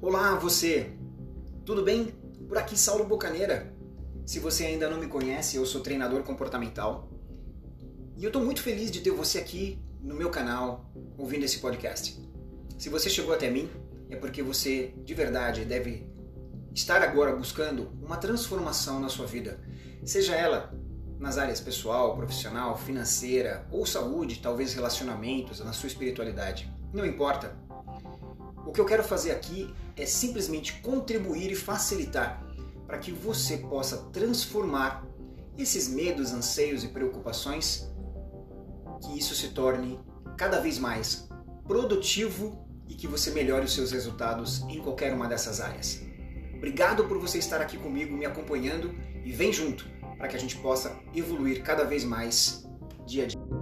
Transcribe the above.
Olá, você! Tudo bem? Por aqui Saulo Bocaneira. Se você ainda não me conhece, eu sou treinador comportamental e eu estou muito feliz de ter você aqui no meu canal ouvindo esse podcast. Se você chegou até mim, é porque você de verdade deve estar agora buscando uma transformação na sua vida, seja ela nas áreas pessoal, profissional, financeira ou saúde, talvez relacionamentos, na sua espiritualidade. Não importa. O que eu quero fazer aqui é simplesmente contribuir e facilitar para que você possa transformar esses medos, anseios e preocupações, que isso se torne cada vez mais produtivo e que você melhore os seus resultados em qualquer uma dessas áreas. Obrigado por você estar aqui comigo, me acompanhando e vem junto para que a gente possa evoluir cada vez mais dia a dia.